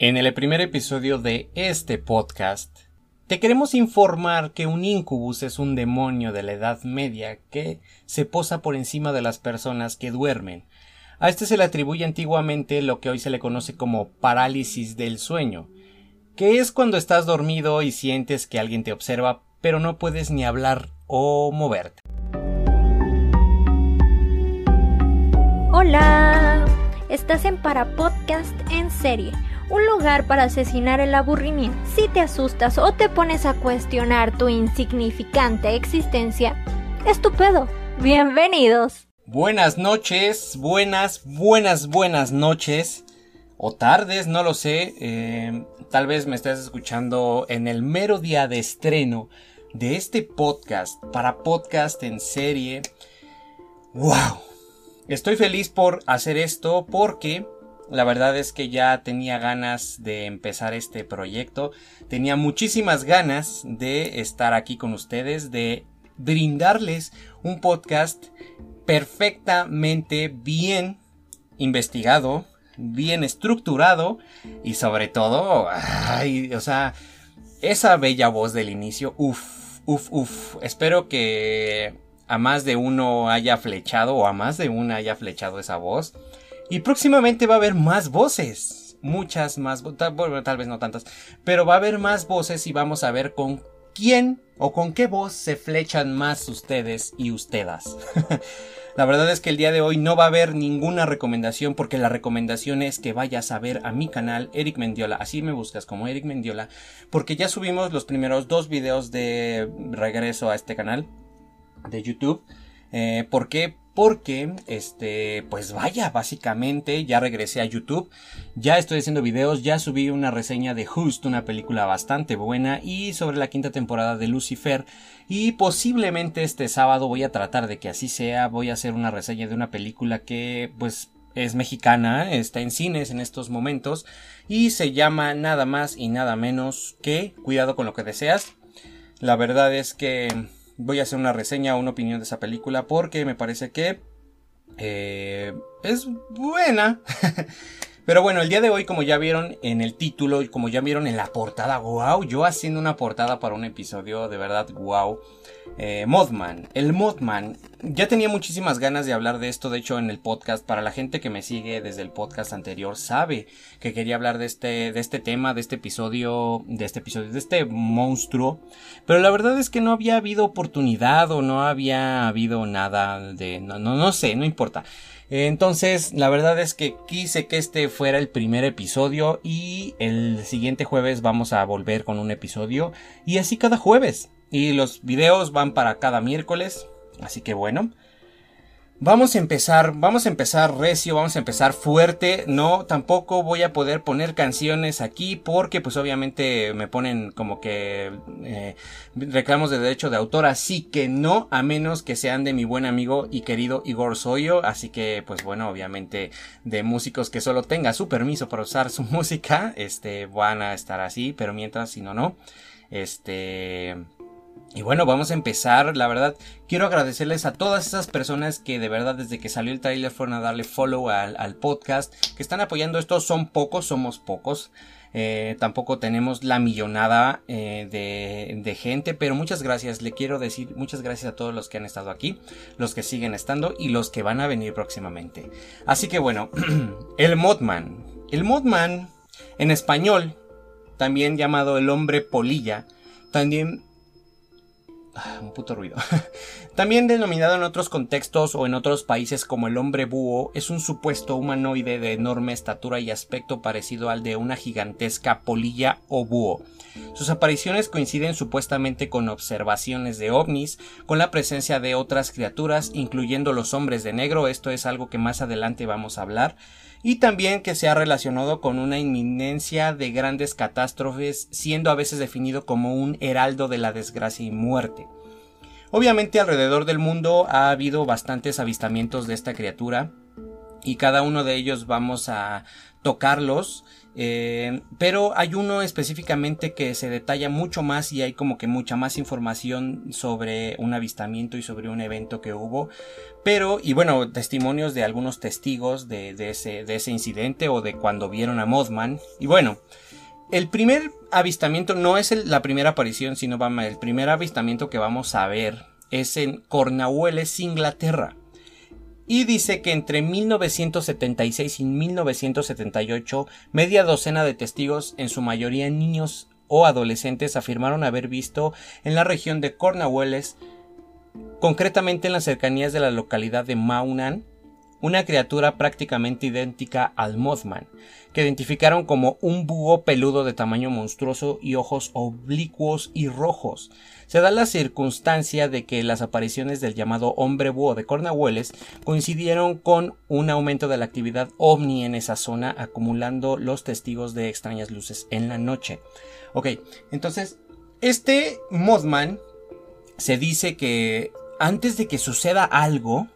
En el primer episodio de este podcast, te queremos informar que un incubus es un demonio de la Edad Media que se posa por encima de las personas que duermen. A este se le atribuye antiguamente lo que hoy se le conoce como parálisis del sueño, que es cuando estás dormido y sientes que alguien te observa pero no puedes ni hablar o moverte. Hola, estás en Para Podcast en serie un lugar para asesinar el aburrimiento. Si te asustas o te pones a cuestionar tu insignificante existencia, estupendo. Bienvenidos. Buenas noches, buenas, buenas, buenas noches. O tardes, no lo sé. Eh, tal vez me estés escuchando en el mero día de estreno de este podcast para podcast en serie. ¡Wow! Estoy feliz por hacer esto porque la verdad es que ya tenía ganas de empezar este proyecto. Tenía muchísimas ganas de estar aquí con ustedes, de brindarles un podcast perfectamente bien investigado, bien estructurado y sobre todo, o sea, esa bella voz del inicio, uff, uff, uff. Espero que a más de uno haya flechado o a más de una haya flechado esa voz. Y próximamente va a haber más voces. Muchas más, bueno, tal vez no tantas, pero va a haber más voces y vamos a ver con quién o con qué voz se flechan más ustedes y ustedes. la verdad es que el día de hoy no va a haber ninguna recomendación porque la recomendación es que vayas a ver a mi canal Eric Mendiola. Así me buscas como Eric Mendiola porque ya subimos los primeros dos videos de regreso a este canal de YouTube. Eh, ¿Por qué? Porque, este, pues vaya, básicamente ya regresé a YouTube, ya estoy haciendo videos, ya subí una reseña de Just, una película bastante buena, y sobre la quinta temporada de Lucifer, y posiblemente este sábado voy a tratar de que así sea, voy a hacer una reseña de una película que, pues, es mexicana, está en cines en estos momentos, y se llama nada más y nada menos que, cuidado con lo que deseas, la verdad es que voy a hacer una reseña o una opinión de esa película porque me parece que eh, es buena. Pero bueno, el día de hoy, como ya vieron en el título y como ya vieron en la portada, wow, yo haciendo una portada para un episodio de verdad, wow. Eh, Modman, el Modman. Ya tenía muchísimas ganas de hablar de esto, de hecho, en el podcast. Para la gente que me sigue desde el podcast anterior, sabe que quería hablar de este, de este tema, de este episodio, de este episodio, de este monstruo. Pero la verdad es que no había habido oportunidad o no había habido nada de, no, no, no sé, no importa. Entonces, la verdad es que quise que este fuera el primer episodio y el siguiente jueves vamos a volver con un episodio y así cada jueves. Y los videos van para cada miércoles. Así que bueno, Vamos a empezar, vamos a empezar recio, vamos a empezar fuerte. No, tampoco voy a poder poner canciones aquí porque pues obviamente me ponen como que eh, reclamos de derecho de autor, así que no, a menos que sean de mi buen amigo y querido Igor Soyo. Así que pues bueno, obviamente de músicos que solo tenga su permiso para usar su música, este, van a estar así, pero mientras si no, no. Este... Y bueno, vamos a empezar. La verdad, quiero agradecerles a todas esas personas que de verdad desde que salió el trailer fueron a darle follow al, podcast, que están apoyando esto. Son pocos, somos pocos. Eh, tampoco tenemos la millonada eh, de, de, gente, pero muchas gracias. Le quiero decir muchas gracias a todos los que han estado aquí, los que siguen estando y los que van a venir próximamente. Así que bueno, el Modman. El Modman, en español, también llamado el hombre polilla, también un puto ruido. También denominado en otros contextos o en otros países como el hombre búho, es un supuesto humanoide de enorme estatura y aspecto parecido al de una gigantesca polilla o búho. Sus apariciones coinciden supuestamente con observaciones de ovnis, con la presencia de otras criaturas, incluyendo los hombres de negro, esto es algo que más adelante vamos a hablar, y también que se ha relacionado con una inminencia de grandes catástrofes, siendo a veces definido como un heraldo de la desgracia y muerte. Obviamente alrededor del mundo ha habido bastantes avistamientos de esta criatura y cada uno de ellos vamos a tocarlos Eh, pero hay uno específicamente que se detalla mucho más y hay como que mucha más información sobre un avistamiento y sobre un evento que hubo. Pero, y bueno, testimonios de algunos testigos de, ese, de ese incidente o de cuando vieron a Mothman. Y bueno, el primer avistamiento no es la primera aparición, sino el primer avistamiento que vamos a ver es en Cornwallis, Inglaterra y dice que entre 1976 y 1978 media docena de testigos, en su mayoría niños o adolescentes, afirmaron haber visto en la región de Cornwallis, concretamente en las cercanías de la localidad de Maunan, una criatura prácticamente idéntica al Mothman, que identificaron como un búho peludo de tamaño monstruoso y ojos oblicuos y rojos. Se da la circunstancia de que las apariciones del llamado hombre búho de Cornwallis coincidieron con un aumento de la actividad ovni en esa zona, acumulando los testigos de extrañas luces en la noche. Ok, entonces, este Mothman se dice que antes de que suceda algo,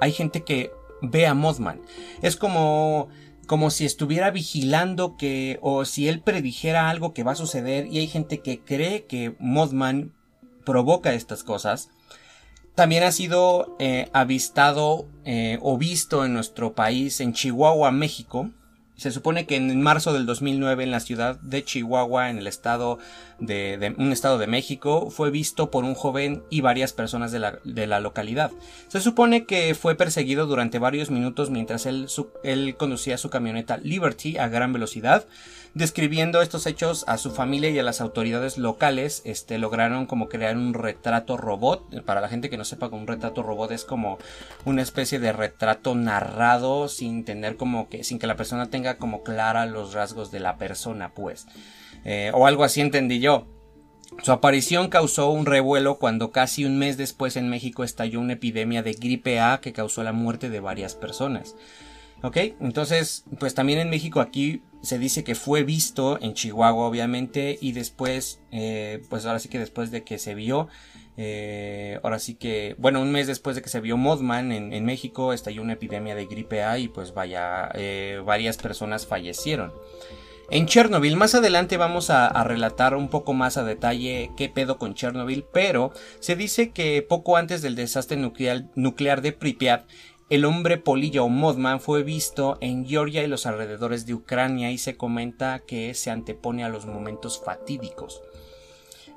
hay gente que ve a Mothman. Es como como si estuviera vigilando que o si él predijera algo que va a suceder y hay gente que cree que Mothman provoca estas cosas. También ha sido eh, avistado eh, o visto en nuestro país, en Chihuahua, México, se supone que en marzo del 2009 en la ciudad de Chihuahua, en el estado de, un estado de México, fue visto por un joven y varias personas de la, de la localidad. Se supone que fue perseguido durante varios minutos mientras él, él conducía su camioneta Liberty a gran velocidad describiendo estos hechos a su familia y a las autoridades locales, este, lograron como crear un retrato robot. Para la gente que no sepa, un retrato robot es como una especie de retrato narrado sin tener como que, sin que la persona tenga como clara los rasgos de la persona, pues. Eh, o algo así entendí yo. Su aparición causó un revuelo cuando casi un mes después en México estalló una epidemia de gripe A que causó la muerte de varias personas. Ok, entonces, pues también en México aquí se dice que fue visto en Chihuahua, obviamente, y después, eh, pues ahora sí que después de que se vio, eh, ahora sí que, bueno, un mes después de que se vio Mothman en, México, estalló una epidemia de gripe A y pues vaya, eh, varias personas fallecieron. En Chernobyl, más adelante vamos a, a, relatar un poco más a detalle qué pedo con Chernobyl, pero se dice que poco antes del desastre nuclear, nuclear de Pripyat, el hombre polilla o Mothman fue visto en Georgia y los alrededores de Ucrania y se comenta que se antepone a los momentos fatídicos.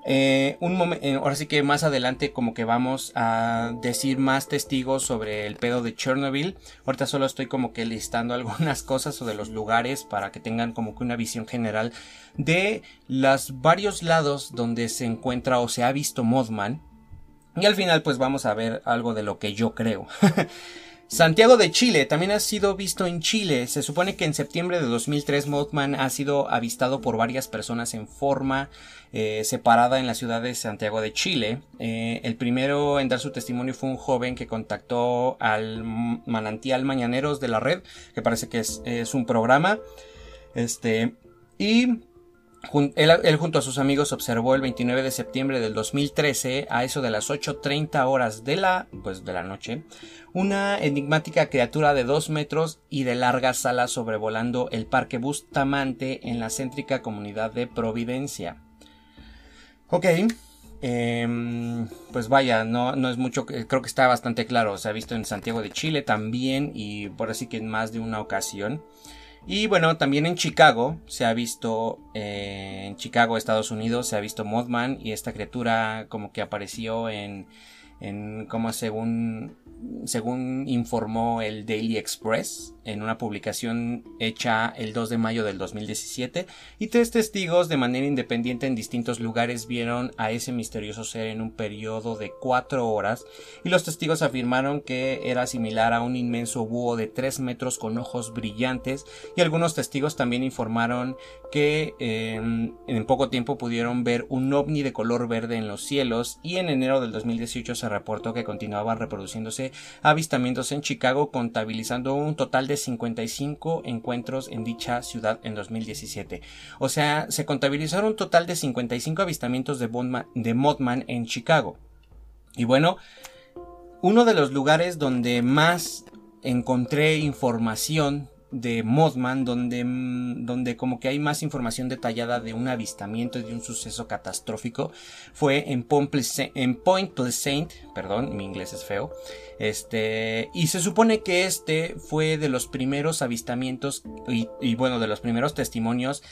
Eh, eh, ahora sí que más adelante como que vamos a decir más testigos sobre el pedo de Chernobyl. Ahorita solo estoy como que listando algunas cosas o de los lugares para que tengan como que una visión general de los varios lados donde se encuentra o se ha visto Mothman. Y al final pues vamos a ver algo de lo que yo creo. Santiago de Chile también ha sido visto en Chile. Se supone que en septiembre de 2003 Mothman ha sido avistado por varias personas en forma eh, separada en la ciudad de Santiago de Chile. Eh, el primero en dar su testimonio fue un joven que contactó al manantial Mañaneros de la red, que parece que es, es un programa. Este, y él, junto a sus amigos observó el 29 de septiembre del 2013 a eso de las 8.30 horas de la, pues de la noche, una enigmática criatura de 2 metros y de largas alas sobrevolando el parque Bustamante en la céntrica comunidad de Providencia. Ok, em, pues vaya, no, no es mucho, creo que está bastante claro, se ha visto en Santiago de Chile también y por así que en más de una ocasión. Y bueno, también en Chicago se ha visto, eh, en Chicago, Estados Unidos, se ha visto Mothman y esta criatura como que apareció en, en como según según informó el Daily Express en una publicación hecha el 2 de mayo del 2017, y tres testigos de manera independiente en distintos lugares vieron a ese misterioso ser en un periodo de cuatro horas, y los testigos afirmaron que era similar a un inmenso búho de 3 metros con ojos brillantes, y algunos testigos también informaron que em, en poco tiempo pudieron ver un ovni de color verde en los cielos, y en enero del 2018 se reportó que continuaban reproduciéndose avistamientos en Chicago, contabilizando un total de 55 encuentros en dicha ciudad en 2017. O sea, se contabilizaron un total de 55 avistamientos de, de Mothman en Chicago. Y bueno, uno de los lugares donde más encontré información de Mothman donde, mm, donde como que hay más información detallada de un avistamiento y de un suceso catastrófico fue en Point Pleasant, en Point Pleasant perdón, mi inglés es feo, este, y se supone que este fue de los primeros avistamientos y, y bueno, de los primeros testimonios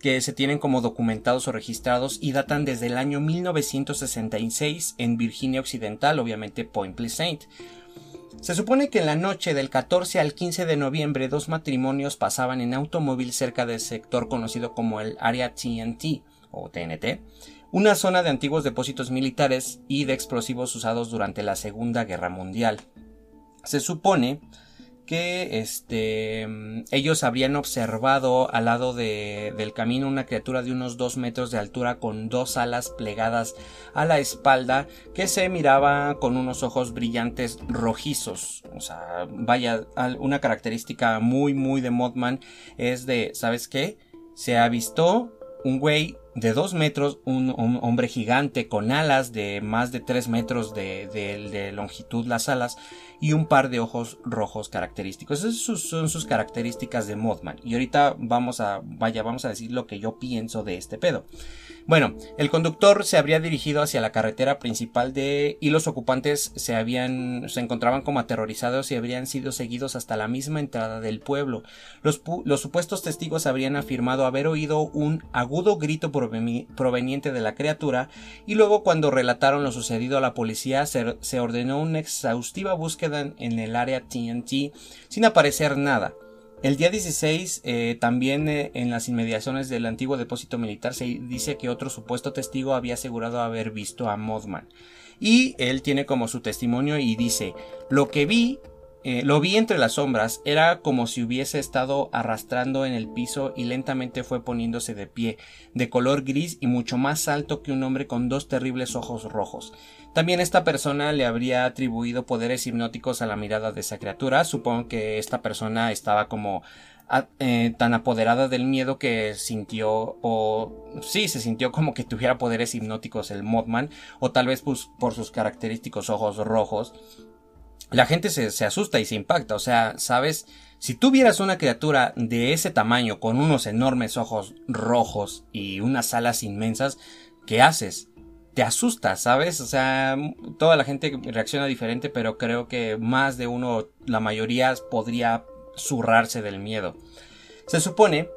que se tienen como documentados o registrados y datan desde el año 1966 en Virginia Occidental, obviamente Point Pleasant. Se supone que en la noche del 14 al 15 de noviembre dos matrimonios pasaban en automóvil cerca del sector conocido como el área TNT o TNT, una zona de antiguos depósitos militares y de explosivos usados durante la Segunda Guerra Mundial. Se supone que este, ellos habrían observado al lado de, del camino una criatura de unos dos metros de altura con dos alas plegadas a la espalda que se miraba con unos ojos brillantes rojizos. O sea, vaya, una característica muy, muy de Mothman es de, ¿sabes qué? Se ha visto un güey de dos metros, un, hombre gigante con alas de más de tres metros de, de longitud las alas y un par de ojos rojos característicos. Esas son sus características de Mothman. Y ahorita vamos a, vaya, vamos a decir lo que yo pienso de este pedo. Bueno, el conductor se habría dirigido hacia la carretera principal de y los ocupantes se habían se encontraban como aterrorizados y habrían sido seguidos hasta la misma entrada del pueblo. Los, supuestos testigos habrían afirmado haber oído un agudo grito proveniente de la criatura y luego cuando relataron lo sucedido a la policía se, se ordenó una exhaustiva búsqueda en el área TNT sin aparecer nada. El día 16, eh, también eh, en las inmediaciones del antiguo depósito militar, se dice que otro supuesto testigo había asegurado haber visto a Mothman. Y él tiene como su testimonio y dice, lo que vi eh, lo vi entre las sombras, era como si hubiese estado arrastrando en el piso y lentamente fue poniéndose de pie, de color gris y mucho más alto que un hombre con dos terribles ojos rojos. También esta persona le habría atribuido poderes hipnóticos a la mirada de esa criatura. Supongo que esta persona estaba como eh, tan apoderada del miedo que sintió o sí se sintió como que tuviera poderes hipnóticos el Mothman o tal vez pues, por sus característicos ojos rojos la gente se, se, asusta y se impacta. O sea, sabes, si tú vieras una criatura de ese tamaño con unos enormes ojos rojos y unas alas inmensas, ¿qué haces? Te asusta, ¿sabes? O sea, toda la gente reacciona diferente, pero creo que más de uno, la mayoría podría zurrarse del miedo. Se supone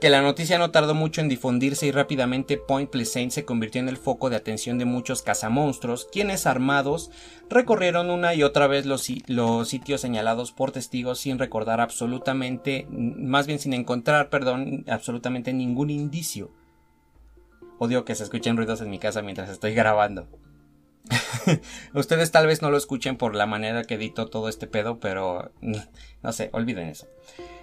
que la noticia no tardó mucho en difundirse y rápidamente Point Pleasant se convirtió en el foco de atención de muchos cazamonstruos, quienes armados recorrieron una y otra vez los, los, sitios señalados por testigos sin recordar absolutamente, más bien sin encontrar, perdón, absolutamente ningún indicio. Odio que se escuchen ruidos en mi casa mientras estoy grabando. Ustedes tal vez no lo escuchen por la manera que edito todo este pedo, pero no sé, olviden eso.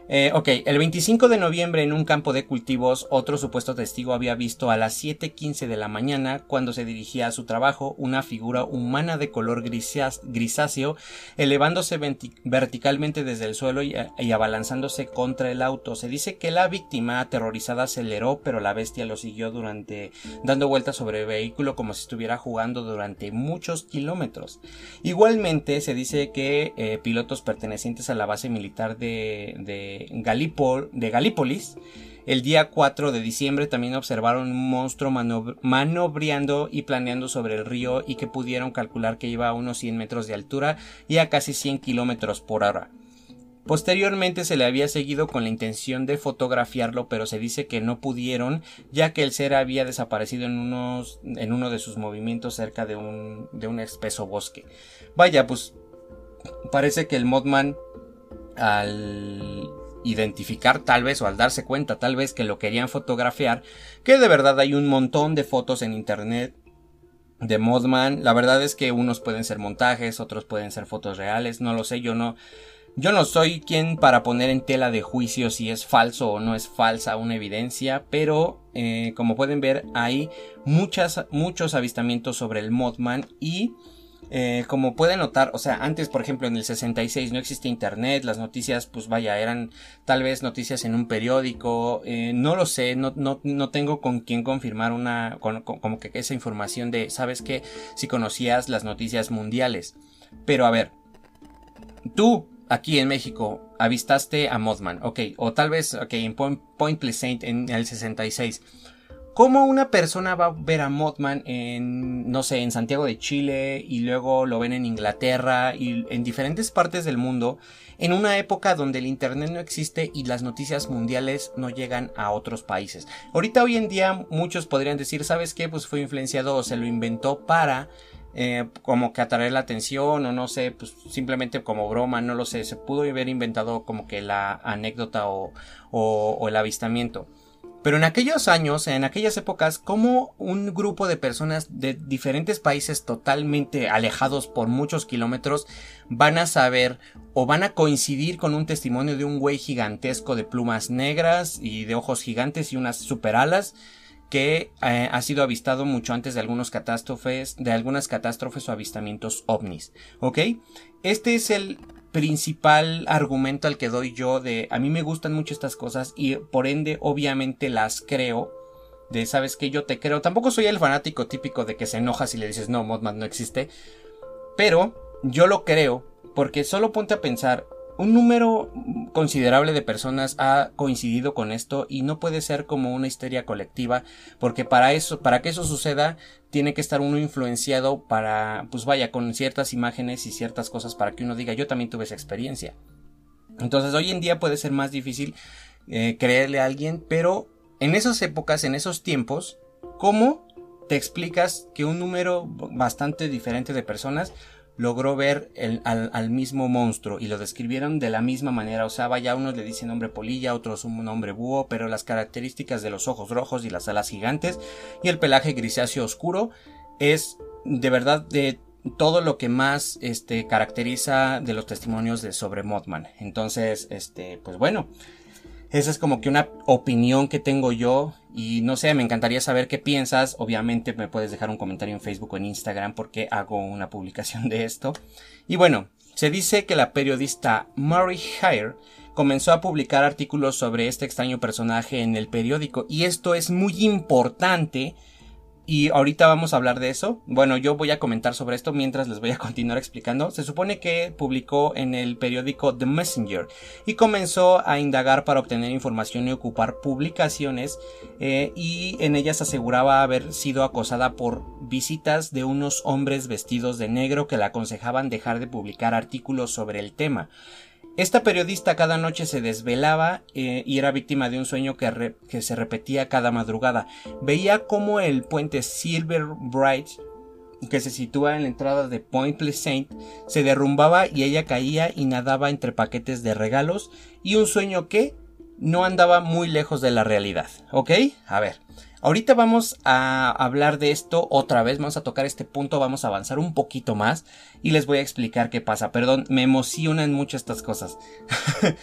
Eh, ok, el 25 de noviembre en un campo de cultivos, otro supuesto testigo había visto a las 7.15 de la mañana, cuando se dirigía a su trabajo, una figura humana de color grisáceo, elevándose verticalmente desde el suelo y, y, abalanzándose contra el auto. Se dice que la víctima, aterrorizada, aceleró, pero la bestia lo siguió durante, dando vueltas sobre el vehículo como si estuviera jugando durante muchos kilómetros. Igualmente, se dice que eh, pilotos pertenecientes a la base militar de, de de, Galípolis, el día 4 de diciembre también observaron un monstruo manobreando y planeando sobre el río y que pudieron calcular que iba a unos 100 metros de altura y a casi 100 kilómetros por hora. Posteriormente se le había seguido con la intención de fotografiarlo, pero se dice que no pudieron, ya que el ser había desaparecido en uno de sus movimientos cerca de un, de un espeso bosque. Vaya, pues parece que el Modman al identificar tal vez o al darse cuenta tal vez que lo querían fotografiar, que de verdad hay un montón de fotos en internet de Modman. La verdad es que unos pueden ser montajes, otros pueden ser fotos reales, no lo sé, yo no yo no soy quien para poner en tela de juicio si es falso o no es falsa una evidencia, pero eh, como pueden ver hay muchas, muchos avistamientos sobre el Modman y eh, como pueden notar, o sea, antes, por ejemplo, en el 66 no existía internet, las noticias, pues vaya, eran tal vez noticias en un periódico, eh, no lo sé, no, no, no, tengo con quién confirmar una, como que esa información de, sabes que si conocías las noticias mundiales. Pero a ver, tú aquí en México avistaste a Mothman, ok, o tal vez, ok, en Point, Point Pleasant en el 66. ¿Cómo una persona va a ver a Mothman en, no sé, en Santiago de Chile y luego lo ven en Inglaterra y en diferentes partes del mundo en una época donde el Internet no existe y las noticias mundiales no llegan a otros países? Ahorita hoy en día muchos podrían decir, ¿sabes qué? Pues fue influenciado o se lo inventó para eh, como que atraer la atención o no sé, pues simplemente como broma, no lo sé, se pudo haber inventado como que la anécdota o, o el avistamiento. Pero en aquellos años, en aquellas épocas, como un grupo de personas de diferentes países totalmente alejados por muchos kilómetros van a saber o van a coincidir con un testimonio de un güey gigantesco de plumas negras y de ojos gigantes y unas super alas que eh, ha sido avistado mucho antes de algunos catástrofes, de algunas catástrofes o avistamientos ovnis. ¿Ok? Este es el principal argumento al que doy yo de a mí me gustan mucho estas cosas y por ende obviamente las creo de sabes que yo te creo. Tampoco soy el fanático típico de que se enoja si le dices no Modman no existe pero yo lo creo porque solo ponte a pensar un número considerable de personas ha coincidido con esto y no puede ser como una histeria colectiva porque para eso para que eso suceda tiene que estar uno influenciado para pues vaya con ciertas imágenes y ciertas cosas para que uno diga yo también tuve esa experiencia entonces hoy en día puede ser más difícil eh, creerle a alguien pero en esas épocas en esos tiempos cómo te explicas que un número bastante diferente de personas logró ver al, mismo monstruo y lo describieron de la misma manera. O sea, vaya, unos le dicen hombre polilla, otros un hombre búho, pero las características de los ojos rojos y las alas gigantes y el pelaje grisáceo oscuro es de verdad de todo lo que más este caracteriza de los testimonios de sobre Mothman. Entonces, este, pues bueno, esa es como que una opinión que tengo yo y no sé, me encantaría saber qué piensas. Obviamente me puedes dejar un comentario en Facebook o en Instagram porque hago una publicación de esto. Y bueno, se dice que la periodista Mary Hire comenzó a publicar artículos sobre este extraño personaje en el periódico y esto es muy importante y ahorita vamos a hablar de eso. Bueno, yo voy a comentar sobre esto mientras les voy a continuar explicando. Se supone que publicó en el periódico The Messenger y comenzó a indagar para obtener información y ocupar publicaciones eh, y en ellas aseguraba haber sido acosada por visitas de unos hombres vestidos de negro que le aconsejaban dejar de publicar artículos sobre el tema. Esta periodista cada noche se desvelaba eh, y era víctima de un sueño que, se repetía cada madrugada. Veía cómo el puente Silver Bright, que se sitúa en la entrada de Point Pleasant, se derrumbaba y ella caía y nadaba entre paquetes de regalos y un sueño que no andaba muy lejos de la realidad. ¿Ok? A ver. Ahorita vamos a hablar de esto otra vez, vamos a tocar este punto, vamos a avanzar un poquito más y les voy a explicar qué pasa. Perdón, me emocionan mucho estas cosas.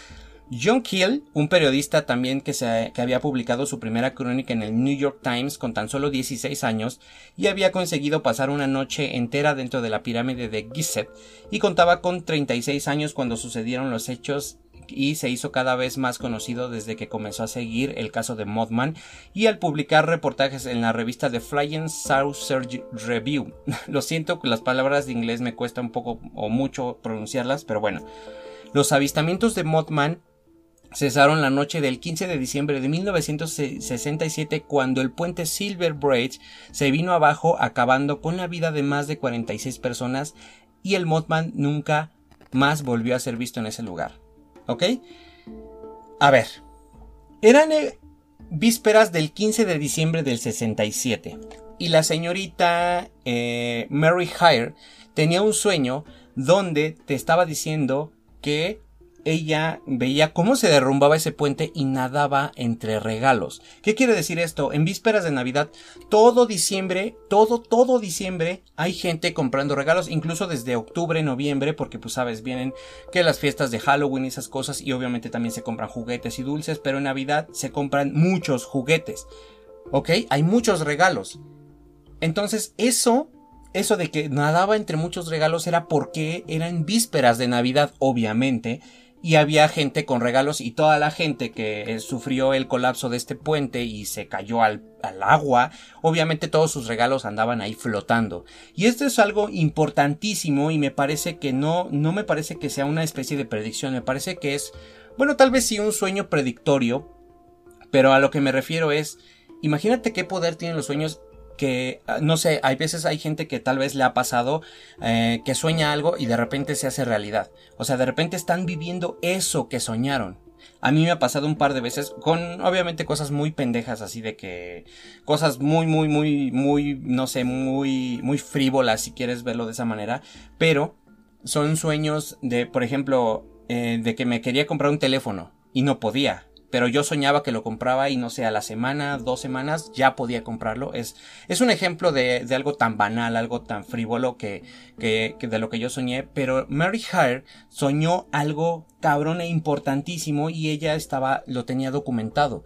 John Keel, un periodista también que, se, que había publicado su primera crónica en el New York Times con tan solo 16 años y había conseguido pasar una noche entera dentro de la pirámide de Gizeh y contaba con 36 años cuando sucedieron los hechos y se hizo cada vez más conocido desde que comenzó a seguir el caso de Mothman y al publicar reportajes en la revista The Flying Saucer Review. Lo siento, las palabras de inglés me cuesta un poco o mucho pronunciarlas, pero bueno. Los avistamientos de Mothman cesaron la noche del 15 de diciembre de 1967 cuando el puente Silver Bridge se vino abajo acabando con la vida de más de 46 personas y el Mothman nunca más volvió a ser visto en ese lugar. ¿Ok? A ver. Eran eh, vísperas del 15 de diciembre del 67. Y la señorita eh, Mary Hire tenía un sueño donde te estaba diciendo que ella veía cómo se derrumbaba ese puente y nadaba entre regalos. ¿Qué quiere decir esto? En vísperas de Navidad, todo diciembre, todo, todo diciembre, hay gente comprando regalos, incluso desde octubre, noviembre, porque pues sabes, vienen que las fiestas de Halloween y esas cosas, y obviamente también se compran juguetes y dulces, pero en Navidad se compran muchos juguetes. ¿Ok? Hay muchos regalos. Entonces, eso eso de que nadaba entre muchos regalos era porque eran vísperas de Navidad, obviamente, y había gente con regalos y toda la gente que eh, sufrió el colapso de este puente y se cayó al, al, agua, obviamente todos sus regalos andaban ahí flotando. Y esto es algo importantísimo y me parece que no, no me parece que sea una especie de predicción, me parece que es, bueno, tal vez sí un sueño predictorio, pero a lo que me refiero es, imagínate qué poder tienen los sueños que, ah, no sé, hay veces hay gente que tal vez le ha pasado eh, que sueña algo y de repente se hace realidad. O sea, de repente están viviendo eso que soñaron. A mí me ha pasado un par de veces con obviamente cosas muy pendejas así de que cosas muy muy muy muy no sé muy muy frívolas si quieres verlo de esa manera, pero son sueños de por ejemplo eh, de que me quería comprar un teléfono y no podía pero yo soñaba que lo compraba y no sé, a la semana, dos semanas ya podía comprarlo. Es, es un ejemplo de, de algo tan banal, algo tan frívolo que, que, que, de lo que yo soñé, pero Mary Hare soñó algo cabrón e importantísimo y ella estaba, lo tenía documentado.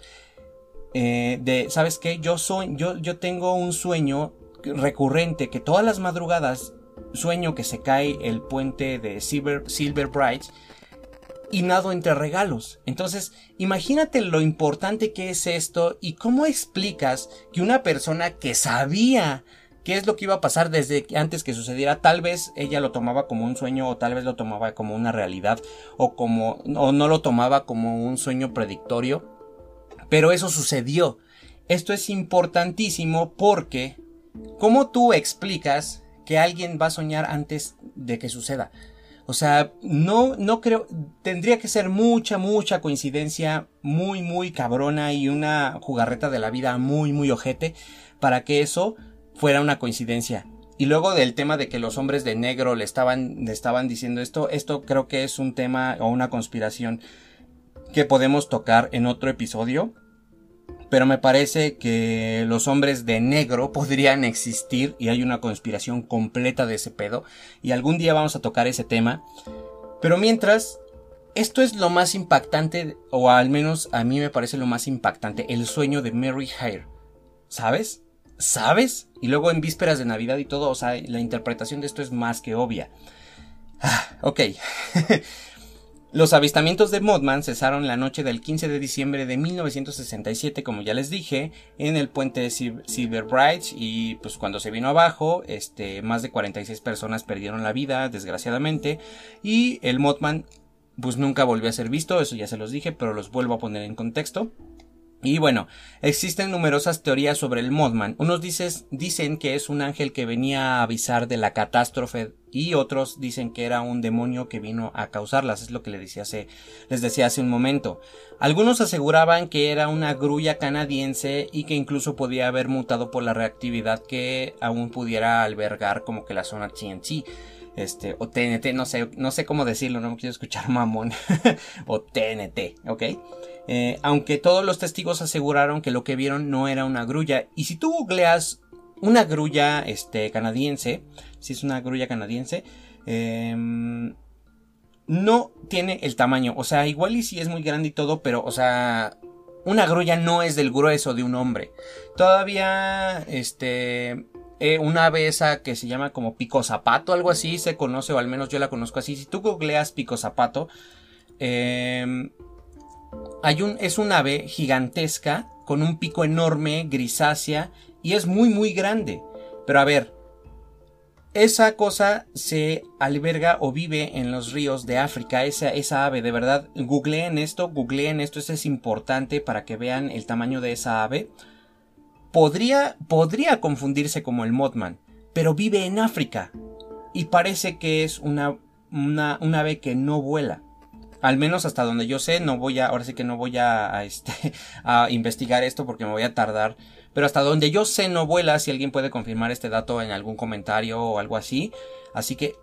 Eh, de, ¿sabes qué? Yo soy, yo, yo tengo un sueño recurrente que todas las madrugadas sueño que se cae el puente de Silver, Silver Bright y nado entre regalos. Entonces, imagínate lo importante que es esto y cómo explicas que una persona que sabía qué es lo que iba a pasar desde antes que sucediera, tal vez ella lo tomaba como un sueño o tal vez lo tomaba como una realidad o como o no lo tomaba como un sueño predictorio, pero eso sucedió. Esto es importantísimo porque ¿cómo tú explicas que alguien va a soñar antes de que suceda? O sea, no, no creo, tendría que ser mucha, mucha coincidencia muy, muy cabrona y una jugarreta de la vida muy, muy ojete para que eso fuera una coincidencia. Y luego del tema de que los hombres de negro le estaban, le estaban diciendo esto, esto creo que es un tema o una conspiración que podemos tocar en otro episodio pero me parece que los hombres de negro podrían existir y hay una conspiración completa de ese pedo y algún día vamos a tocar ese tema. Pero mientras, esto es lo más impactante, o al menos a mí me parece lo más impactante, el sueño de Mary Hare. ¿Sabes? ¿Sabes? Y luego en vísperas de Navidad y todo, o sea, la interpretación de esto es más que obvia. Ah, ok. Los avistamientos de Mothman cesaron la noche del 15 de diciembre de 1967, como ya les dije, en el puente de Silver Bright y pues cuando se vino abajo, este, más de 46 personas perdieron la vida, desgraciadamente, y el Mothman pues nunca volvió a ser visto, eso ya se los dije, pero los vuelvo a poner en contexto. Y bueno, existen numerosas teorías sobre el Mothman. Unos dicen que es un ángel que venía a avisar de la catástrofe y otros dicen que era un demonio que vino a causarlas, es lo que les decía hace, les decía hace un momento. Algunos aseguraban que era una grulla canadiense y que incluso podía haber mutado por la reactividad que aún pudiera albergar como que la zona TNT este, o TNT, no sé, no sé cómo decirlo, no me quiero escuchar mamón, o TNT, ¿ok? Eh, aunque todos los testigos aseguraron que lo que vieron no era una grulla, y si tú googleas una grulla, este, canadiense, si es una grulla canadiense, em, no tiene el tamaño, o sea, igual y si es muy grande y todo, pero, o sea, una grulla no es del grueso de un hombre. Todavía, este, eh, una ave que se llama como pico zapato, algo así se conoce, o al menos yo la conozco así. Si tú googleas pico zapato, em, hay un, es un ave gigantesca con un pico enorme, grisácea, y es muy, muy grande. Pero a ver, esa cosa se alberga o vive en los ríos de África, esa, esa ave, de verdad, googleen esto, googleen esto, esto es importante para que vean el tamaño de esa ave podría, podría confundirse como el Mothman, pero vive en África y parece que es una, una, ave que no vuela. Al menos hasta donde yo sé, no voy a, ahora sí que no voy a, este, a investigar esto porque me voy a tardar. Pero hasta donde yo sé no vuela, si alguien puede confirmar este dato en algún comentario o algo así. Así que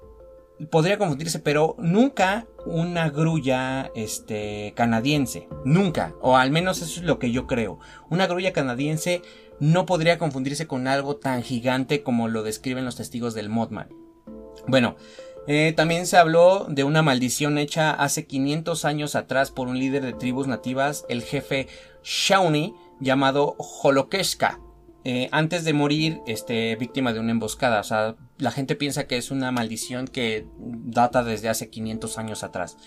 podría confundirse, pero nunca una grulla este canadiense, nunca, o al menos eso es lo que yo creo. Una grulla canadiense no podría confundirse con algo tan gigante como lo describen los testigos del Mothman. Bueno, eh, también se habló de una maldición hecha hace 500 años atrás por un líder de tribus nativas, el jefe Shawnee, llamado Holokeshka. Eh, antes de morir, este, víctima de una emboscada. O sea, la gente piensa que es una maldición que data desde hace 500 años atrás.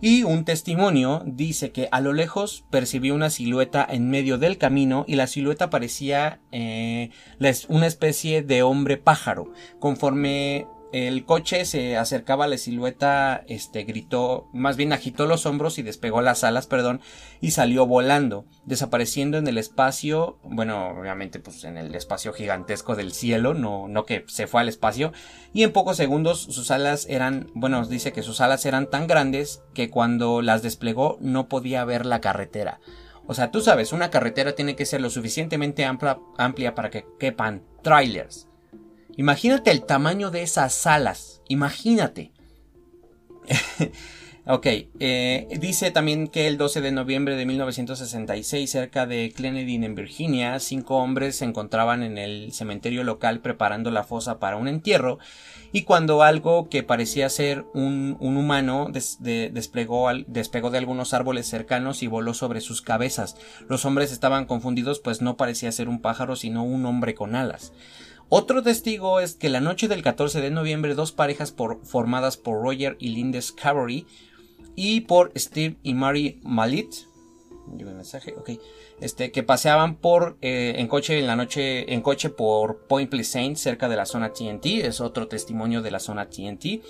Y un testimonio dice que a lo lejos percibió una silueta en medio del camino y la silueta parecía eh, una especie de hombre pájaro. Conforme el coche se acercaba a la silueta, este gritó, más bien agitó los hombros y despegó las alas, perdón, y salió volando, desapareciendo en el espacio, bueno, obviamente pues en el espacio gigantesco del cielo, no, no que se fue al espacio, y en pocos segundos sus alas eran, bueno, dice que sus alas eran tan grandes que cuando las desplegó no podía ver la carretera. O sea, tú sabes, una carretera tiene que ser lo suficientemente amplia, amplia para que quepan trailers Imagínate el tamaño de esas alas. Imagínate. ok, eh, dice también que el 12 de noviembre de 1966, cerca de Kennedy en Virginia, cinco hombres se encontraban en el cementerio local preparando la fosa para un entierro y cuando algo que parecía ser un, humano desplegó, despegó de algunos árboles cercanos y voló sobre sus cabezas. Los hombres estaban confundidos pues no parecía ser un pájaro sino un hombre con alas. Otro testigo es que la noche del 14 de noviembre dos parejas formadas por Roger y Linda Scavery y por Steve y Mary Malit este, que paseaban por eh, en coche en la noche en coche por Point Pleasant cerca de la zona TNT es otro testimonio de la zona TNT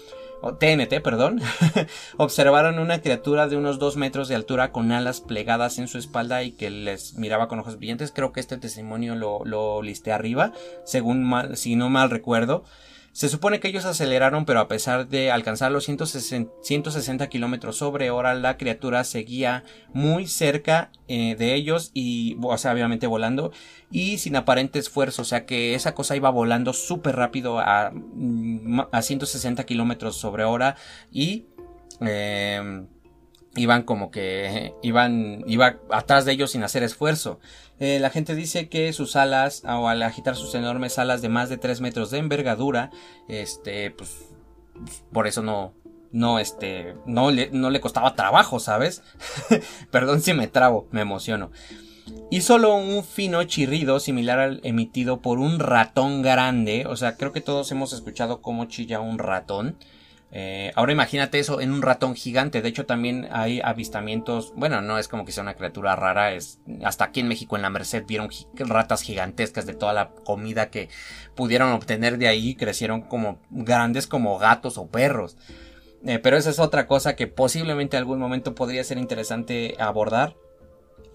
TNT, perdón, observaron una criatura de unos dos metros de altura con alas plegadas en su espalda y que les miraba con ojos brillantes. Creo que este testimonio lo, listé arriba, según si no mal recuerdo. Se supone que ellos aceleraron, pero a pesar de alcanzar los 160, kilómetros sobre hora, la criatura seguía muy cerca eh, de ellos y, o sea, obviamente volando y sin aparente esfuerzo. O sea que esa cosa iba volando súper rápido a, mm, a 160 kilómetros sobre hora y eh, iban como que iban iba atrás de ellos sin hacer esfuerzo. Eh, la gente dice que sus alas o al agitar sus enormes alas de más de 3 metros de envergadura, este, pues por eso no no este no le, no le costaba trabajo, ¿sabes? Perdón si me trabo, me emociono. Y solo un fino chirrido similar al emitido por un ratón grande, o sea, creo que todos hemos escuchado cómo chilla un ratón. Eh, ahora imagínate eso en un ratón gigante. De hecho, también hay avistamientos. Bueno, no es como que sea una criatura rara. Es hasta aquí en México, en la Merced, vieron ratas gigantescas de toda la comida que pudieron obtener de ahí. Crecieron como grandes como gatos o perros. Eh, pero esa es otra cosa que posiblemente en algún momento podría ser interesante abordar.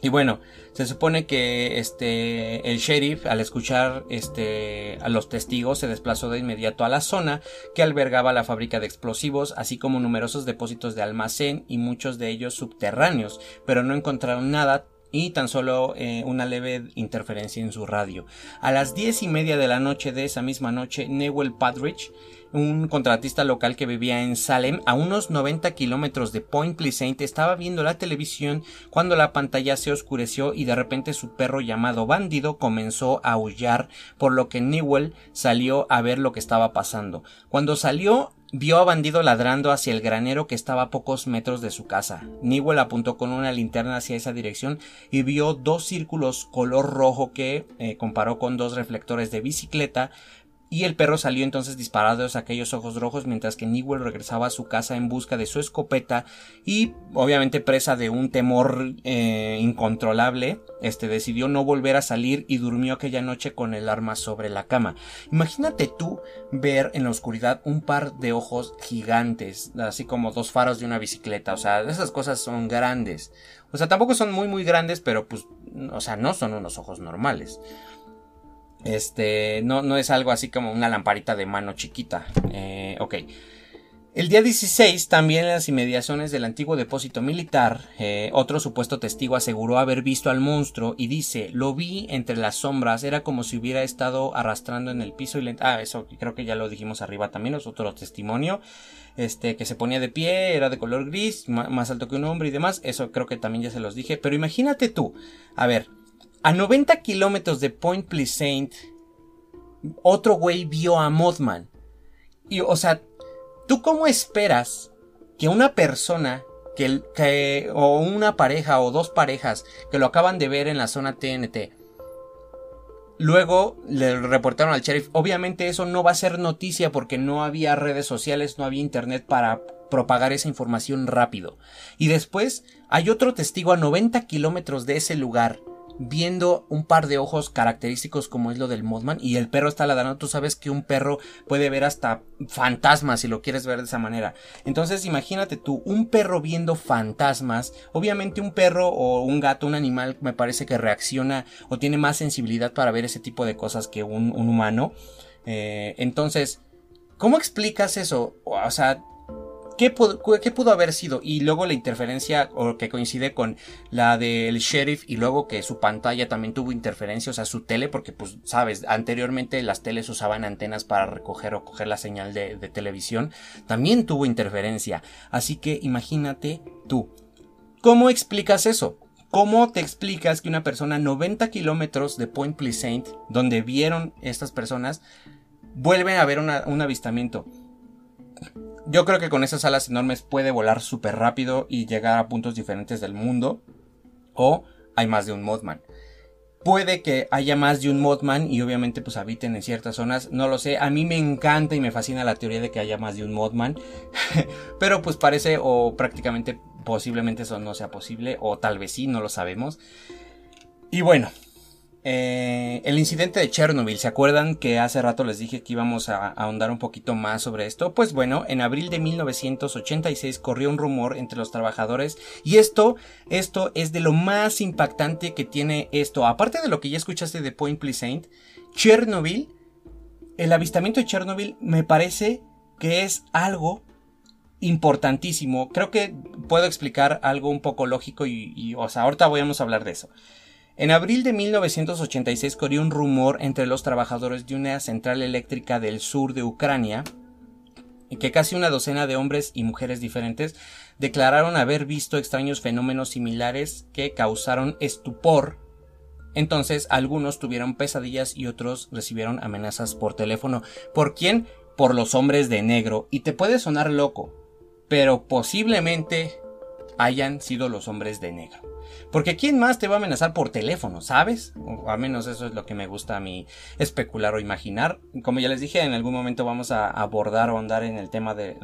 Y bueno, se supone que este el sheriff al escuchar este a los testigos se desplazó de inmediato a la zona que albergaba la fábrica de explosivos, así como numerosos depósitos de almacén y muchos de ellos subterráneos, pero no encontraron nada y tan solo eh, una leve interferencia en su radio. A las diez y media de la noche de esa misma noche, Newell Padrich un contratista local que vivía en Salem, a unos 90 kilómetros de Point Pleasant, estaba viendo la televisión cuando la pantalla se oscureció y de repente su perro llamado Bandido comenzó a aullar, por lo que Newell salió a ver lo que estaba pasando. Cuando salió vio a Bandido ladrando hacia el granero que estaba a pocos metros de su casa. Newell apuntó con una linterna hacia esa dirección y vio dos círculos color rojo que eh, comparó con dos reflectores de bicicleta y el perro salió entonces disparado a aquellos ojos rojos mientras que Newell regresaba a su casa en busca de su escopeta y obviamente presa de un temor eh, incontrolable, este decidió no volver a salir y durmió aquella noche con el arma sobre la cama. Imagínate tú ver en la oscuridad un par de ojos gigantes, así como dos faros de una bicicleta, o sea, esas cosas son grandes. O sea, tampoco son muy muy grandes, pero pues, o sea, no son unos ojos normales. Este, no, no es algo así como una lamparita de mano chiquita. Eh, ok. El día 16, también en las inmediaciones del antiguo depósito militar, eh, otro supuesto testigo aseguró haber visto al monstruo y dice, lo vi entre las sombras, era como si hubiera estado arrastrando en el piso y le... Ah, eso creo que ya lo dijimos arriba también, es otro testimonio, este, que se ponía de pie, era de color gris, más alto que un hombre y demás, eso creo que también ya se los dije, pero imagínate tú, a ver, a 90 kilómetros de Point Pleasant, otro güey vio a Mothman. Y, o sea, ¿tú cómo esperas que una persona que, que, o una pareja o dos parejas que lo acaban de ver en la zona TNT Luego le reportaron al sheriff. Obviamente eso no va a ser noticia porque no había redes sociales, no había internet para propagar esa información rápido. Y después hay otro testigo a 90 kilómetros de ese lugar viendo un par de ojos característicos como es lo del Mothman y el perro está ladrando. Tú sabes que un perro puede ver hasta fantasmas si lo quieres ver de esa manera. Entonces imagínate tú, un perro viendo fantasmas. Obviamente un perro o un gato, un animal me parece que reacciona o tiene más sensibilidad para ver ese tipo de cosas que un, humano. Eh, entonces, ¿cómo explicas eso? O sea, ¿Qué pudo, haber sido? Y luego la interferencia, o que coincide con la del sheriff, y luego que su pantalla también tuvo interferencia, o sea, su tele, porque pues, sabes, anteriormente las teles usaban antenas para recoger o coger la señal de, televisión, también tuvo interferencia. Así que imagínate tú, ¿cómo explicas eso? ¿Cómo te explicas que una persona a 90 kilómetros de Point Pleasant, donde vieron estas personas, vuelven a ver un avistamiento? Yo creo que con esas alas enormes puede volar súper rápido y llegar a puntos diferentes del mundo. O hay más de un Mothman. Puede que haya más de un Mothman y obviamente pues habiten en ciertas zonas, no lo sé, a mí me encanta y me fascina la teoría de que haya más de un Mothman, pero pues parece o prácticamente posiblemente eso no sea posible o tal vez sí, no lo sabemos. Y bueno, eh, el incidente de Chernobyl, ¿se acuerdan que hace rato les dije que íbamos a, ahondar un poquito más sobre esto? Pues bueno, en abril de 1986 corrió un rumor entre los trabajadores y esto, esto es de lo más impactante que tiene esto. Aparte de lo que ya escuchaste de Point Pleasant, Chernobyl, el avistamiento de Chernobyl me parece que es algo importantísimo. Creo que puedo explicar algo un poco lógico y, y o sea, ahorita vamos a hablar de eso. En abril de 1986 corrió un rumor entre los trabajadores de una central eléctrica del sur de Ucrania que casi una docena de hombres y mujeres diferentes declararon haber visto extraños fenómenos similares que causaron estupor. Entonces algunos tuvieron pesadillas y otros recibieron amenazas por teléfono. ¿Por quién? Por los hombres de negro. Y te puede sonar loco, pero posiblemente hayan sido los hombres de negro. Porque ¿quién más te va a amenazar por teléfono, sabes? O al menos eso es lo que me gusta a mí especular o imaginar. Como ya les dije, en algún momento vamos a abordar o andar en el tema de,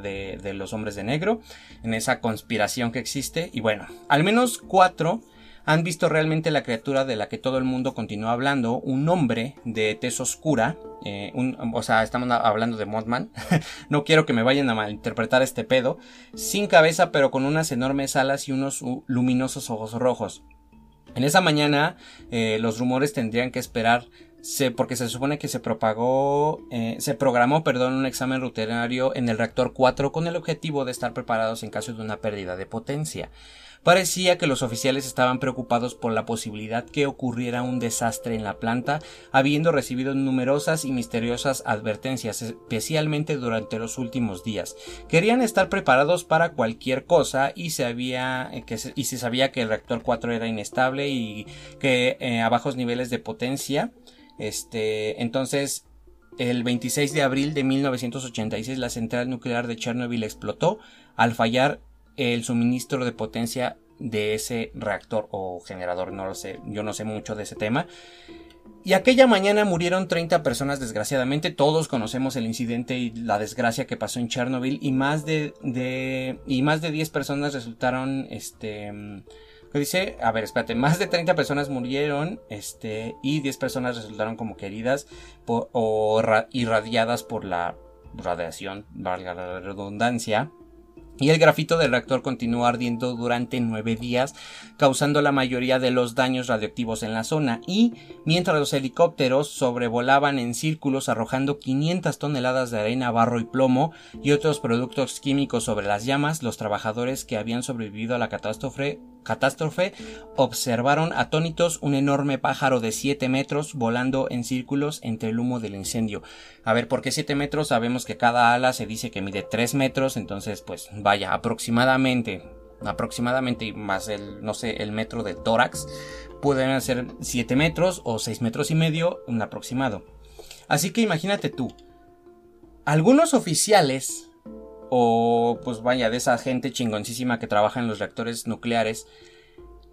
de los hombres de negro, en esa conspiración que existe. Y bueno, al menos cuatro han visto realmente la criatura de la que todo el mundo continúa hablando, un hombre de tez oscura, eh, o sea, estamos hablando de Mothman, no quiero que me vayan a malinterpretar este pedo, sin cabeza pero con unas enormes alas y unos luminosos ojos rojos. En esa mañana eh, los rumores tendrían que esperar porque se supone que se propagó, eh, se programó, perdón, un examen rutinario en el reactor 4 con el objetivo de estar preparados en caso de una pérdida de potencia. Parecía que los oficiales estaban preocupados por la posibilidad que ocurriera un desastre en la planta, habiendo recibido numerosas y misteriosas advertencias, especialmente durante los últimos días. Querían estar preparados para cualquier cosa y se, había, eh, que y se sabía que el reactor 4 era inestable y que eh, a bajos niveles de potencia. Este, entonces el 26 de abril de 1986 la central nuclear de Chernobyl explotó al fallar el suministro de potencia de ese reactor o generador, no lo sé, yo no sé mucho de ese tema. Y aquella mañana murieron 30 personas desgraciadamente, todos conocemos el incidente y la desgracia que pasó en Chernobyl y más de, de y más de 10 personas resultaron este ¿qué dice? A ver, espérate, más de 30 personas murieron este y 10 personas resultaron como queridas o irradiadas por la radiación, valga la redundancia. Y el grafito del reactor continuó ardiendo durante nueve días, causando la mayoría de los daños radioactivos en la zona, y mientras los helicópteros sobrevolaban en círculos arrojando 500 toneladas de arena, barro y plomo y otros productos químicos sobre las llamas, los trabajadores que habían sobrevivido a la catástrofe catástrofe, observaron atónitos un enorme pájaro de 7 metros volando en círculos entre el humo del incendio. A ver, ¿por qué 7 metros? Sabemos que cada ala se dice que mide 3 metros, entonces pues vaya, aproximadamente, aproximadamente más el, no sé, el metro de tórax, pueden ser 7 metros o 6 metros y medio, un aproximado. Así que imagínate tú, algunos oficiales o pues vaya, de esa gente chingoncísima que trabaja en los reactores nucleares,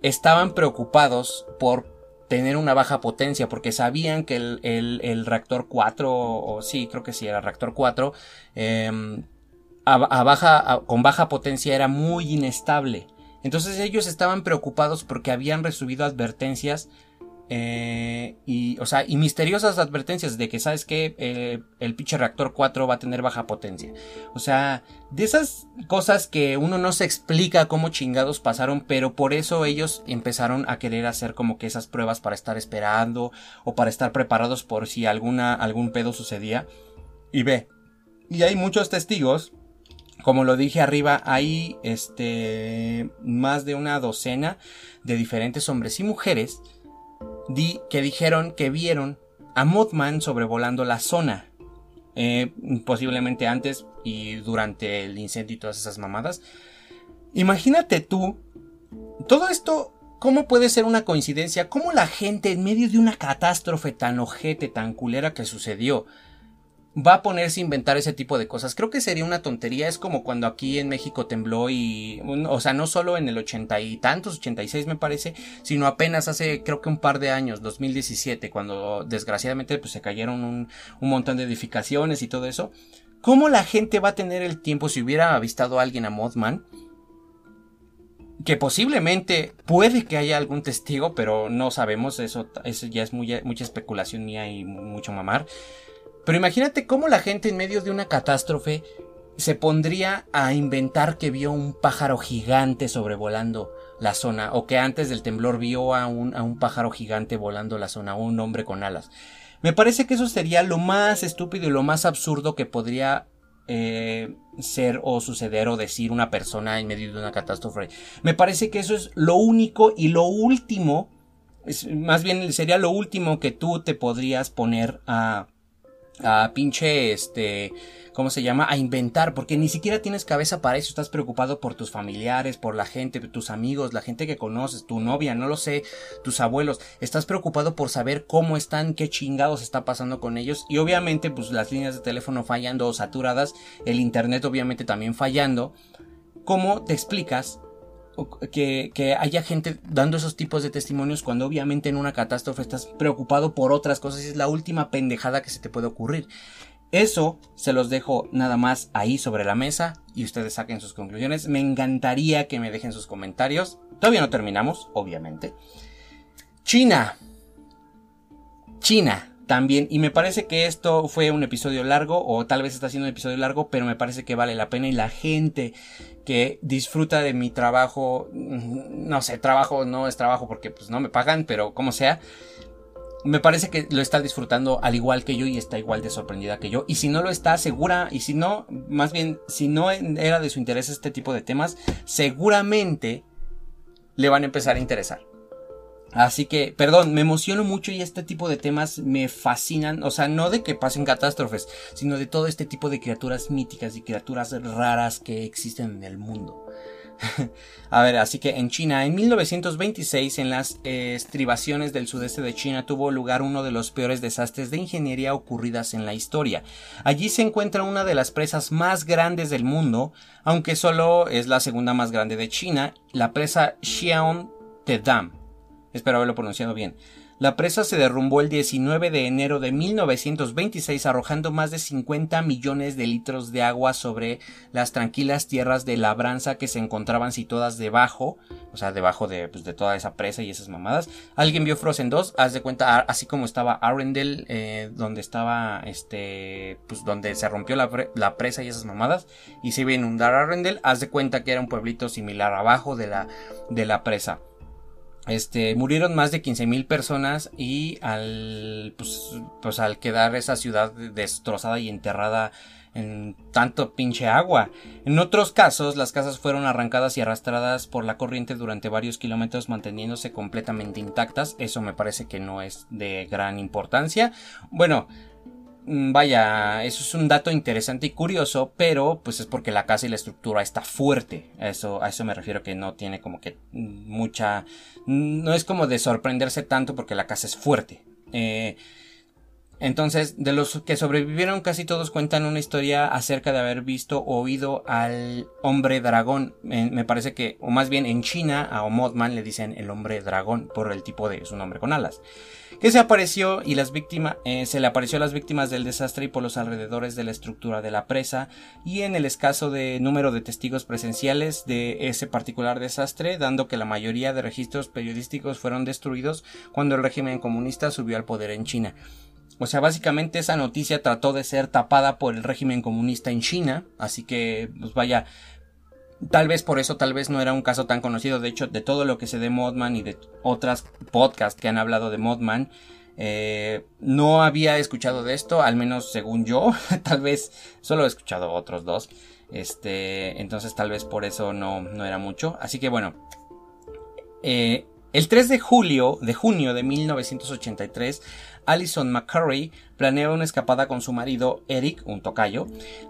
estaban preocupados por tener una baja potencia, porque sabían que el, reactor 4, o sí, creo que sí, era reactor 4, em, a, baja, con baja potencia era muy inestable. Entonces ellos estaban preocupados porque habían recibido advertencias eh, y, o sea, y misteriosas advertencias de que, ¿sabes que eh, el pinche reactor 4 va a tener baja potencia. O sea, de esas cosas que uno no se explica cómo chingados pasaron, pero por eso ellos empezaron a querer hacer como que esas pruebas para estar esperando o para estar preparados por si alguna, algún pedo sucedía. Y ve, y hay muchos testigos como lo dije arriba, hay este más de una docena de diferentes hombres y mujeres di, que dijeron que vieron a Mothman sobrevolando la zona. Eh, posiblemente antes y durante el incendio y todas esas mamadas. Imagínate tú, todo esto, ¿cómo puede ser una coincidencia? ¿Cómo la gente en medio de una catástrofe tan ojete, tan culera que sucedió, va a ponerse a inventar ese tipo de cosas. Creo que sería una tontería. Es como cuando aquí en México tembló y, o sea, no solo en el ochenta y tantos, 86 me parece, sino apenas hace creo que un par de años, 2017, cuando desgraciadamente pues se cayeron un, montón de edificaciones y todo eso. ¿Cómo la gente va a tener el tiempo si hubiera avistado a alguien a Mothman? que posiblemente puede que haya algún testigo, pero no sabemos, eso, eso ya es muy, mucha especulación mía y mucho mamar. Pero imagínate cómo la gente en medio de una catástrofe se pondría a inventar que vio un pájaro gigante sobrevolando la zona o que antes del temblor vio a un, a un pájaro gigante volando la zona o un hombre con alas. Me parece que eso sería lo más estúpido y lo más absurdo que podría eh, ser o suceder o decir una persona en medio de una catástrofe. Me parece que eso es lo único y lo último, más bien sería lo último que tú te podrías poner a, a pinche este ¿cómo se llama? a inventar, porque ni siquiera tienes cabeza para eso, estás preocupado por tus familiares, por la gente, tus amigos, la gente que conoces, tu novia, no lo sé, tus abuelos, estás preocupado por saber cómo están, qué chingados está pasando con ellos y obviamente pues las líneas de teléfono fallando o saturadas, el internet obviamente también fallando. ¿Cómo te explicas que, haya gente dando esos tipos de testimonios cuando obviamente en una catástrofe estás preocupado por otras cosas y es la última pendejada que se te puede ocurrir. Eso se los dejo nada más ahí sobre la mesa y ustedes saquen sus conclusiones. Me encantaría que me dejen sus comentarios. Todavía no terminamos, obviamente. China. China también. Y me parece que esto fue un episodio largo, o tal vez está siendo un episodio largo, pero me parece que vale la pena y la gente que disfruta de mi trabajo, mm, no sé, trabajo no es trabajo porque pues no me pagan, pero como sea, me parece que lo está disfrutando al igual que yo y está igual de sorprendida que yo. Y si no lo está, segura, y si no, más bien, si no era de su interés este tipo de temas, seguramente le van a empezar a interesar. Así que, perdón, me emociono mucho y este tipo de temas me fascinan. O sea, no de que pasen catástrofes, sino de todo este tipo de criaturas míticas y criaturas raras que existen en el mundo. A ver, así que en China, en 1926, en las estribaciones del sudeste de China, tuvo lugar uno de los peores desastres de ingeniería ocurridas en la historia. Allí se encuentra una de las presas más grandes del mundo, aunque solo es la segunda más grande de China, la presa Xiaon Dam Espero haberlo pronunciado bien. La presa se derrumbó el 19 de enero de 1926 arrojando más de 50 millones de litros de agua sobre las tranquilas tierras de labranza que se encontraban situadas debajo, o sea, debajo de, pues, de toda esa presa y esas mamadas. ¿Alguien vio Frozen 2? Haz de cuenta, así como estaba Arendelle, eh, donde estaba, este, pues donde se rompió la, presa y esas mamadas, y se iba a inundar Arendelle, haz de cuenta que era un pueblito similar abajo de la, de la presa. Este, murieron más de 15.000 personas y al, pues, pues, al quedar esa ciudad destrozada y enterrada en tanto pinche agua. En otros casos, las casas fueron arrancadas y arrastradas por la corriente durante varios kilómetros manteniéndose completamente intactas. Eso me parece que no es de gran importancia. Bueno, vaya, eso es un dato interesante y curioso, pero pues es porque la casa y la estructura está fuerte. Eso, a eso me refiero que no tiene como que mucha, no es como de sorprenderse tanto porque la casa es fuerte. Eh, Entonces, de los que sobrevivieron, casi todos cuentan una historia acerca de haber visto o oído al hombre dragón. me parece que, o más bien en China, a Mothman le dicen el hombre dragón por el tipo de su nombre con alas. Que se apareció y las víctimas, eh, se le apareció a las víctimas del desastre y por los alrededores de la estructura de la presa y en el escaso de número de testigos presenciales de ese particular desastre, dando que la mayoría de registros periodísticos fueron destruidos cuando el régimen comunista subió al poder en China. O sea, básicamente esa noticia trató de ser tapada por el régimen comunista en China, así que, pues vaya, tal vez por eso, tal vez no era un caso tan conocido. De hecho, de todo lo que sé de Modman y de otras podcasts que han hablado de Modman, eh, no había escuchado de esto, al menos según yo. tal vez solo he escuchado otros dos. Este, entonces tal vez por eso no, no era mucho. Así que bueno. Eh, el 3 de julio, de junio de 1983, Alison McCurry planea una escapada con su marido Eric, un tocayo,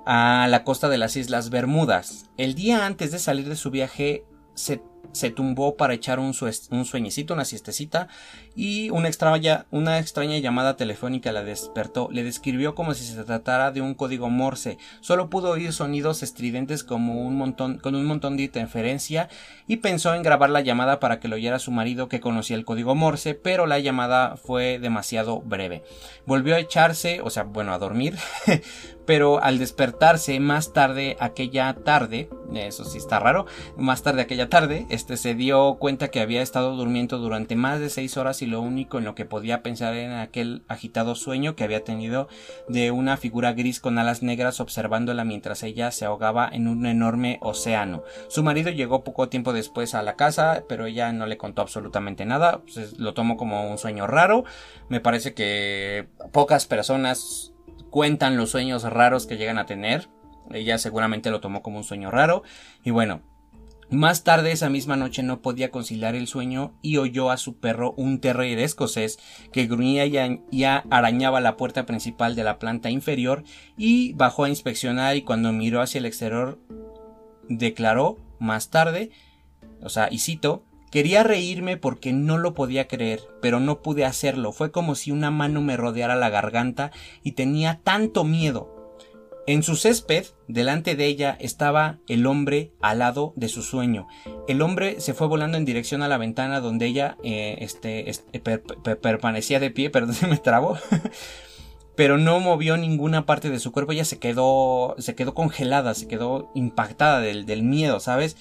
a la costa de las Islas Bermudas. El día antes de salir de su viaje, se se tumbó para echar un, sueñecito, una siestecita, y una extraña, una extraña llamada telefónica la despertó. Le describió como si se tratara de un código morse. Solo pudo oír sonidos estridentes como un montón, con un montón de interferencia, y pensó en grabar la llamada para que lo oyera su marido que conocía el código morse, pero la llamada fue demasiado breve. Volvió a echarse, o sea, bueno, a dormir, pero al despertarse más tarde aquella tarde, eso sí está raro, más tarde aquella tarde, este se dio cuenta que había estado durmiendo durante más de seis horas y lo único en lo que podía pensar era en aquel agitado sueño que había tenido de una figura gris con alas negras observándola mientras ella se ahogaba en un enorme océano. Su marido llegó poco tiempo después a la casa, pero ella no le contó absolutamente nada, pues, lo tomó como un sueño raro. Me parece que pocas personas cuentan los sueños raros que llegan a tener. Ella seguramente lo tomó como un sueño raro. Y bueno, más tarde esa misma noche no podía conciliar el sueño y oyó a su perro un terrier escocés que gruñía y arañaba la puerta principal de la planta inferior y bajó a inspeccionar y cuando miró hacia el exterior declaró más tarde, o sea, y cito, Quería reírme porque no lo podía creer, pero no pude hacerlo. Fue como si una mano me rodeara la garganta y tenía tanto miedo. En su césped, delante de ella, estaba el hombre al lado de su sueño. El hombre se fue volando en dirección a la ventana donde ella eh, este, este permanecía de pie, perdón, me trabó. pero no movió ninguna parte de su cuerpo, ella se quedó, se quedó congelada, se quedó impactada del, del miedo, ¿sabes?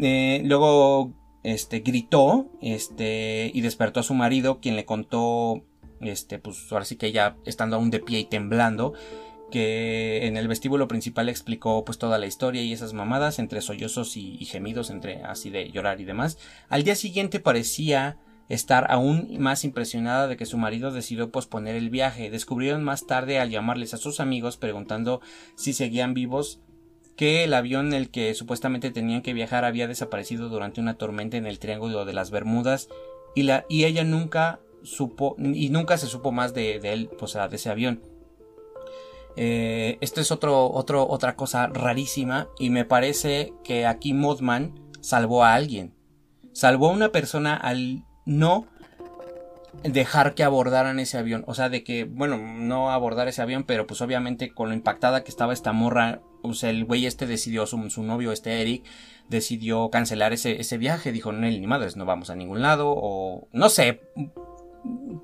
Eh, luego este, gritó, este, y despertó a su marido, quien le contó, este, pues ahora sí que ella estando aún de pie y temblando, que en el vestíbulo principal explicó pues toda la historia y esas mamadas entre sollozos y, y, gemidos entre así de llorar y demás. Al día siguiente parecía estar aún más impresionada de que su marido decidió posponer el viaje. Descubrieron más tarde al llamarles a sus amigos preguntando si seguían vivos que el avión en el que supuestamente tenían que viajar había desaparecido durante una tormenta en el Triángulo de las Bermudas y, la, y ella nunca supo y nunca se supo más de, él, o sea, de ese avión. Eh, esto es otro, otra cosa rarísima y me parece que aquí Mothman salvó a alguien. Salvó a una persona al no dejar que abordaran ese avión. O sea, de que, bueno, no abordar ese avión, pero pues obviamente con lo impactada que estaba esta morra o sea, el güey este decidió, su, su, novio, este Eric, decidió cancelar ese, ese viaje. Dijo, no, ni madres, no vamos a ningún lado. O, no sé,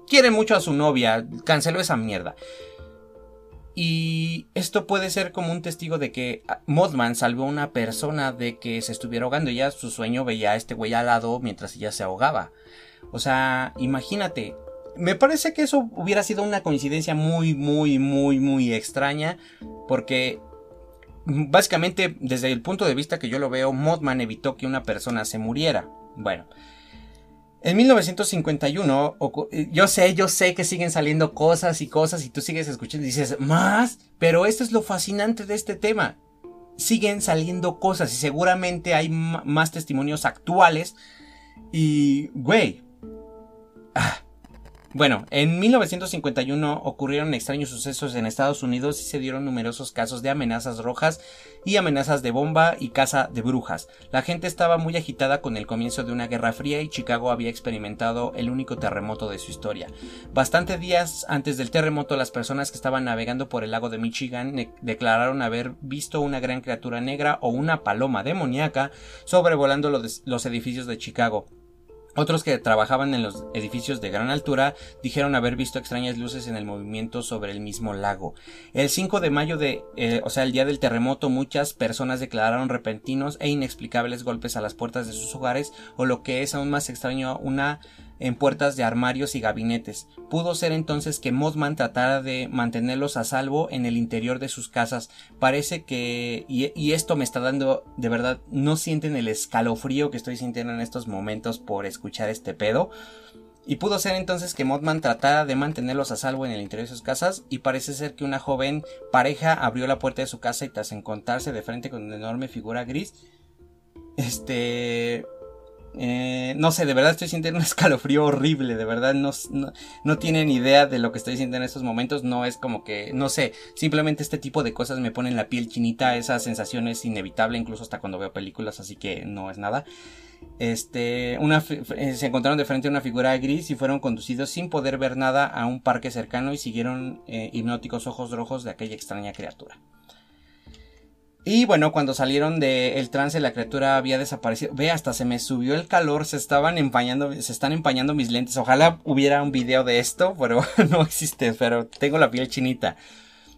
quiere mucho a su novia, canceló esa mierda. Y esto puede ser como un testigo de que Mothman salvó a una persona de que se estuviera ahogando. Ya su sueño veía a este güey al lado mientras ella se ahogaba. O sea, imagínate. Me parece que eso hubiera sido una coincidencia muy, muy, muy, muy extraña. Porque básicamente, desde el punto de vista que yo lo veo, Mothman evitó que una persona se muriera. Bueno. En 1951, eh, yo sé, yo sé que siguen saliendo cosas y cosas y tú sigues escuchando y dices, más, pero esto es lo fascinante de este tema. Siguen saliendo cosas y seguramente hay más testimonios actuales y, güey, ah, Bueno, en 1951 ocurrieron extraños sucesos en Estados Unidos y se dieron numerosos casos de amenazas rojas y amenazas de bomba y caza de brujas. La gente estaba muy agitada con el comienzo de una guerra fría y Chicago había experimentado el único terremoto de su historia. Bastante días antes del terremoto, las personas que estaban navegando por el lago de Michigan declararon haber visto una gran criatura negra o una paloma demoníaca sobrevolando los edificios de Chicago. Otros que trabajaban en los edificios de gran altura dijeron haber visto extrañas luces en el movimiento sobre el mismo lago. El 5 de mayo de, eh, o sea, el día del terremoto, muchas personas declararon repentinos e inexplicables golpes a las puertas de sus hogares o lo que es aún más extraño, una en puertas de armarios y gabinetes. Pudo ser entonces que Mothman tratara de mantenerlos a salvo en el interior de sus casas. Parece que, y, esto me está dando, de verdad, no sienten el escalofrío que estoy sintiendo en estos momentos por escuchar este pedo. Y pudo ser entonces que Mothman tratara de mantenerlos a salvo en el interior de sus casas y parece ser que una joven pareja abrió la puerta de su casa y tras encontrarse de frente con una enorme figura gris, este eh, no sé, de verdad estoy sintiendo un escalofrío horrible, de verdad no, no, tienen idea de lo que estoy sintiendo en estos momentos, no es como que, no sé, simplemente este tipo de cosas me ponen la piel chinita, esa sensación es inevitable incluso hasta cuando veo películas, así que no es nada. Este, una, eh, se encontraron de frente a una figura gris y fueron conducidos sin poder ver nada a un parque cercano y siguieron eh, hipnóticos ojos rojos de aquella extraña criatura. Y bueno, cuando salieron del trance, la criatura había desaparecido. Ve, hasta se me subió el calor, se estaban empañando, se están empañando mis lentes. Ojalá hubiera un video de esto, pero no existe, pero tengo la piel chinita.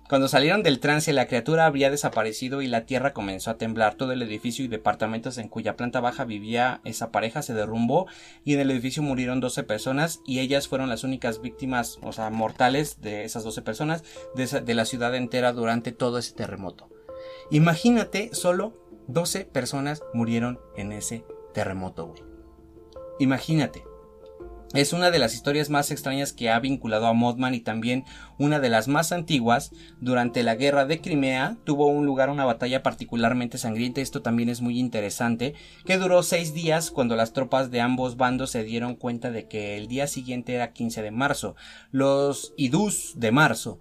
Cuando salieron del trance, la criatura había desaparecido y la tierra comenzó a temblar. Todo el edificio y departamentos en cuya planta baja vivía esa pareja se derrumbó y en el edificio murieron 12 personas y ellas fueron las únicas víctimas, o sea, mortales de esas 12 personas de, de la ciudad entera durante todo ese terremoto. Imagínate, solo 12 personas murieron en ese terremoto, güey. Imagínate. Es una de las historias más extrañas que ha vinculado a Mothman y también una de las más antiguas. Durante la guerra de Crimea tuvo un lugar una batalla particularmente sangrienta, esto también es muy interesante, que duró seis días cuando las tropas de ambos bandos se dieron cuenta de que el día siguiente era 15 de marzo. Los idus de marzo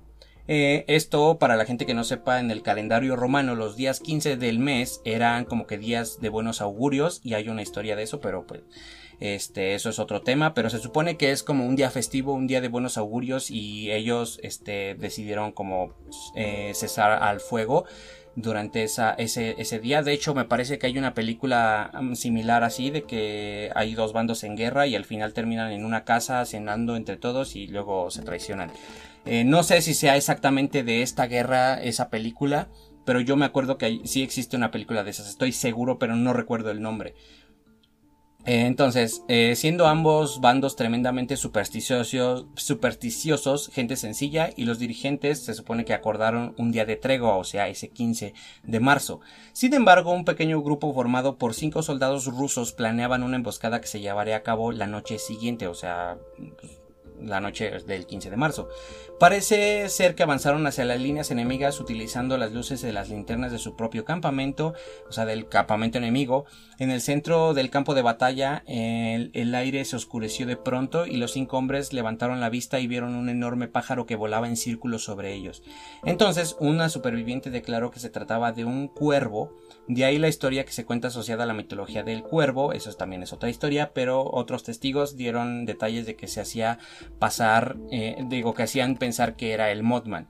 eh, esto, para la gente que no sepa, en el calendario romano, los días 15 del mes eran como que días de buenos augurios, y hay una historia de eso, pero pues, este, eso es otro tema, pero se supone que es como un día festivo, un día de buenos augurios, y ellos, este, decidieron como eh, cesar al fuego durante esa, ese, ese día. De hecho, me parece que hay una película mm, similar así, de que hay dos bandos en guerra y al final terminan en una casa cenando entre todos y luego se traicionan. Eh, no sé si sea exactamente de esta guerra esa película, pero yo me acuerdo que sí existe una película de esas, estoy seguro, pero no recuerdo el nombre. Eh, entonces, eh, siendo ambos bandos tremendamente supersticiosos, gente sencilla, y los dirigentes se supone que acordaron un día de tregua, o sea, ese 15 de marzo. Sin embargo, un pequeño grupo formado por cinco soldados rusos planeaban una emboscada que se llevaría a cabo la noche siguiente, o sea, pues, la noche del 15 de marzo. Parece ser que avanzaron hacia las líneas enemigas utilizando las luces de las linternas de su propio campamento, o sea, del campamento enemigo. En el centro del campo de batalla, el, el, aire se oscureció de pronto y los cinco hombres levantaron la vista y vieron un enorme pájaro que volaba en círculos sobre ellos. Entonces, una superviviente declaró que se trataba de un cuervo de ahí la historia que se cuenta asociada a la mitología del cuervo, eso también es otra historia, pero otros testigos dieron detalles de que se hacía pasar, eh, digo, que hacían pensar que era el Mothman.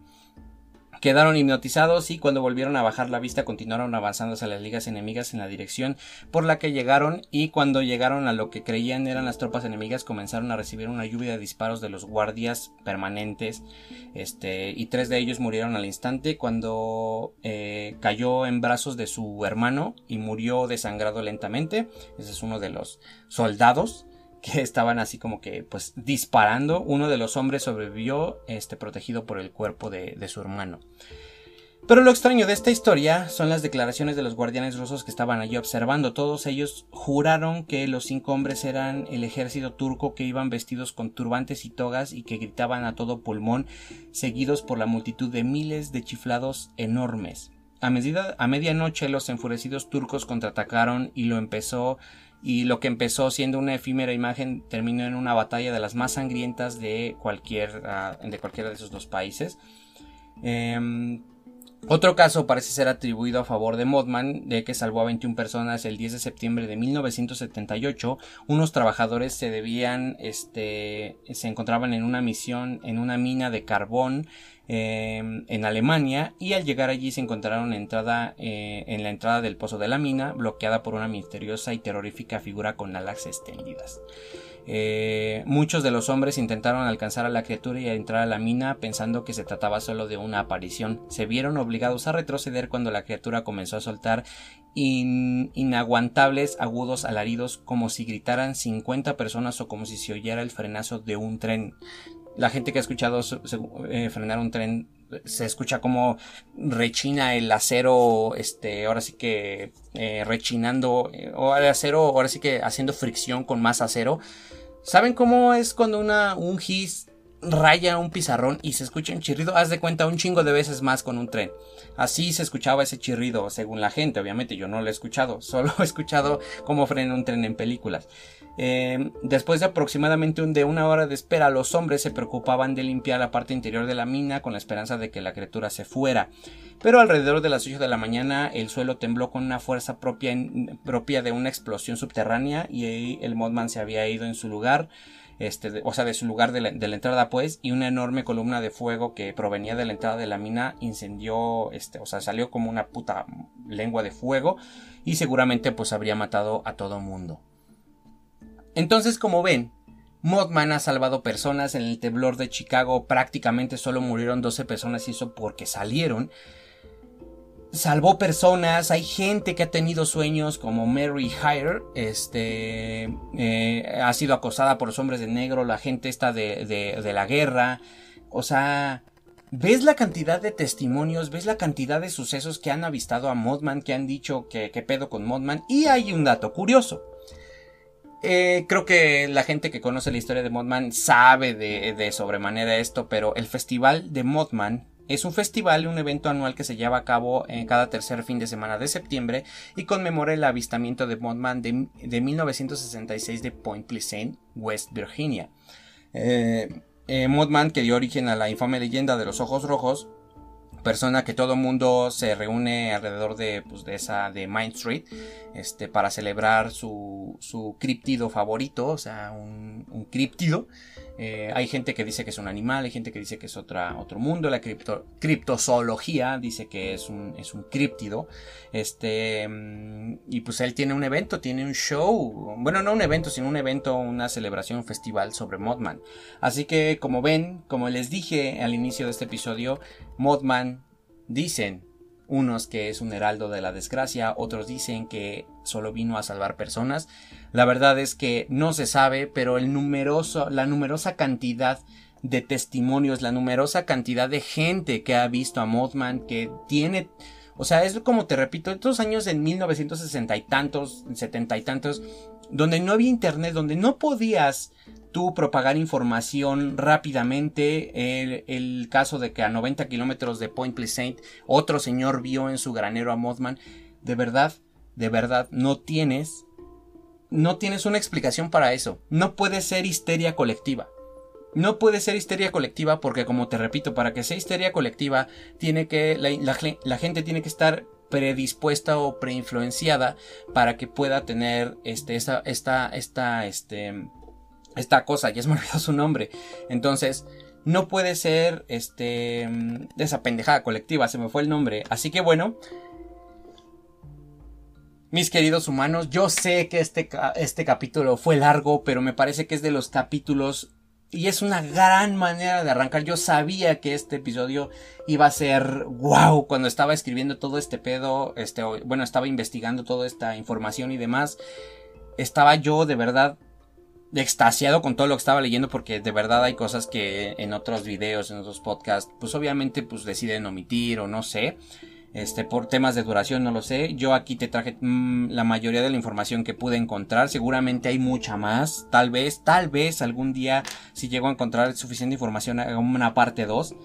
Quedaron hipnotizados y cuando volvieron a bajar la vista continuaron avanzando hacia las ligas enemigas en la dirección por la que llegaron y cuando llegaron a lo que creían eran las tropas enemigas comenzaron a recibir una lluvia de disparos de los guardias permanentes este y tres de ellos murieron al instante cuando eh, cayó en brazos de su hermano y murió desangrado lentamente. Ese es uno de los soldados que estaban así como que pues disparando. Uno de los hombres sobrevivió este, protegido por el cuerpo de, su hermano. Pero lo extraño de esta historia son las declaraciones de los guardianes rusos que estaban allí observando. Todos ellos juraron que los cinco hombres eran el ejército turco que iban vestidos con turbantes y togas y que gritaban a todo pulmón, seguidos por la multitud de miles de chiflados enormes. A, medida, a medianoche los enfurecidos turcos contraatacaron y lo empezó y lo que empezó siendo una efímera imagen terminó en una batalla de las más sangrientas de cualquier ah, de cualquiera de esos dos países. Em, otro caso parece ser atribuido a favor de Mothman, de que salvó a 21 personas el 10 de septiembre de 1978. Unos trabajadores se debían, este, se encontraban en una misión en una mina de carbón em, en Alemania y al llegar allí se encontraron entrada, eh, en la entrada del pozo de la mina bloqueada por una misteriosa y terrorífica figura con alas extendidas. Eh, muchos de los hombres intentaron alcanzar a la criatura y entrar a la mina pensando que se trataba solo de una aparición. Se vieron obligados a retroceder cuando la criatura comenzó a soltar inaguantables agudos alaridos como si gritaran 50 personas o como si se oyera el frenazo de un tren. La gente que ha escuchado eh, frenar un tren se escucha como rechina el acero, este, ahora sí que eh, rechinando, o el acero, ahora sí que haciendo fricción con más acero. ¿Saben cómo es cuando una, un gis raya un pizarrón y se escucha un chirrido? Haz de cuenta un chingo de veces más con un tren. Así se escuchaba ese chirrido, según la gente, obviamente yo no lo he escuchado, solo he escuchado cómo frena un tren en películas. Eh, después de aproximadamente un, de una hora de espera, los hombres se preocupaban de limpiar la parte interior de la mina con la esperanza de que la criatura se fuera. Pero alrededor de las 8 de la mañana el suelo tembló con una fuerza propia, propia de una explosión subterránea y el Modman se había ido en su lugar. Este, o sea, de su lugar de la, entrada, pues, y una enorme columna de fuego que provenía de la entrada de la mina incendió, este, o sea, salió como una puta lengua de fuego y seguramente pues habría matado a todo mundo. Entonces, como ven, Mothman ha salvado personas en el temblor de Chicago, prácticamente solo murieron 12 personas y eso porque salieron salvó personas, hay gente que ha tenido sueños como Mary Hire, este, eh, ha sido acosada por los hombres de negro, la gente está de, de, la guerra, o sea, ves la cantidad de testimonios, ves la cantidad de sucesos que han avistado a Modman, que han dicho que, pedo con Modman, y hay un dato curioso. Eh, creo que la gente que conoce la historia de Modman sabe de, de sobremanera esto, pero el festival de Modman es un festival, un evento anual que se lleva a cabo en cada tercer fin de semana de septiembre y conmemora el avistamiento de Mothman de, 1966 de Point Pleasant, West Virginia. Eh, eh, Mothman, que dio origen a la infame leyenda de los ojos rojos, persona que todo mundo se reúne alrededor de, pues, de esa de Main Street este para celebrar su, su críptido favorito o sea un, un críptido eh, hay gente que dice que es un animal, hay gente que dice que es otra, otro mundo. La cripto, criptozoología dice que es un, es un. Este, mm, y pues él tiene un evento, tiene un show. Bueno, no un evento, sino un evento, una celebración, un festival sobre Mothman. Así que, como ven, como les dije al inicio de este episodio, Mothman dicen unos que es un heraldo de la desgracia, otros dicen que solo vino a salvar personas. La verdad es que no se sabe, pero el numeroso, la numerosa cantidad de testimonios, la numerosa cantidad de gente que ha visto a Mothman, que tiene, o sea, es como te repito, estos años en 1960 y tantos, 70 y tantos, donde no había internet, donde no podías tú propagar información rápidamente. El, el caso de que a 90 kilómetros de Point Pleasant otro señor vio en su granero a Mothman. De verdad, de verdad, no tienes no tienes una explicación para eso. No puede ser histeria colectiva. No puede ser histeria colectiva porque, como te repito, para que sea histeria colectiva, tiene que, la, gente tiene que estar predispuesta o preinfluenciada para que pueda tener este, esta, esta, esta, este, esta cosa, ya es me olvidado su nombre. Entonces, no puede ser, este, esa pendejada colectiva, se me fue el nombre. Así que bueno, mis queridos humanos, yo sé que este, este capítulo fue largo, pero me parece que es de los capítulos y es una gran manera de arrancar. Yo sabía que este episodio iba a ser wow cuando estaba escribiendo todo este pedo, este, bueno, estaba investigando toda esta información y demás. Estaba yo de verdad extasiado con todo lo que estaba leyendo porque de verdad hay cosas que en otros videos, en otros podcasts, pues obviamente pues deciden omitir o no sé. Este, por temas de duración no lo sé. Yo aquí te traje mm, la mayoría de la información que pude encontrar. Seguramente hay mucha más. Tal vez, tal vez algún día si llego a encontrar suficiente información haga una parte 2.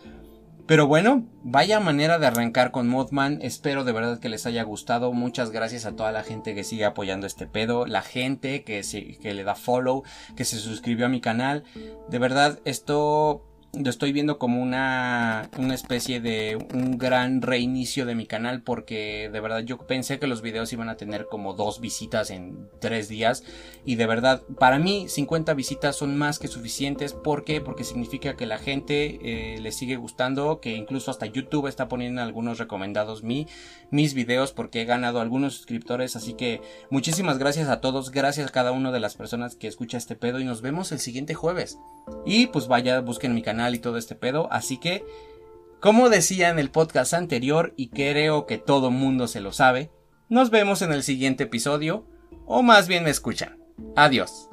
Pero bueno, vaya manera de arrancar con Mothman. Espero de verdad que les haya gustado. Muchas gracias a toda la gente que sigue apoyando este pedo. La gente que, que le da follow, que se suscribió a mi canal. De verdad, esto lo estoy viendo como una, una especie de un gran reinicio de mi canal porque de verdad yo pensé que los videos iban a tener como dos visitas en tres días y de verdad para mí 50 visitas son más que suficientes ¿por qué? porque significa que la gente eh, le sigue gustando que incluso hasta YouTube está poniendo algunos recomendados mi, mis videos porque he ganado algunos suscriptores así que muchísimas gracias a todos gracias a cada una de las personas que escucha este pedo y nos vemos el siguiente jueves y pues vaya busquen mi canal y todo este pedo. Así que, como decía en el podcast anterior, y creo que todo mundo se lo sabe, nos vemos en el siguiente episodio, o más bien me escuchan. Adiós.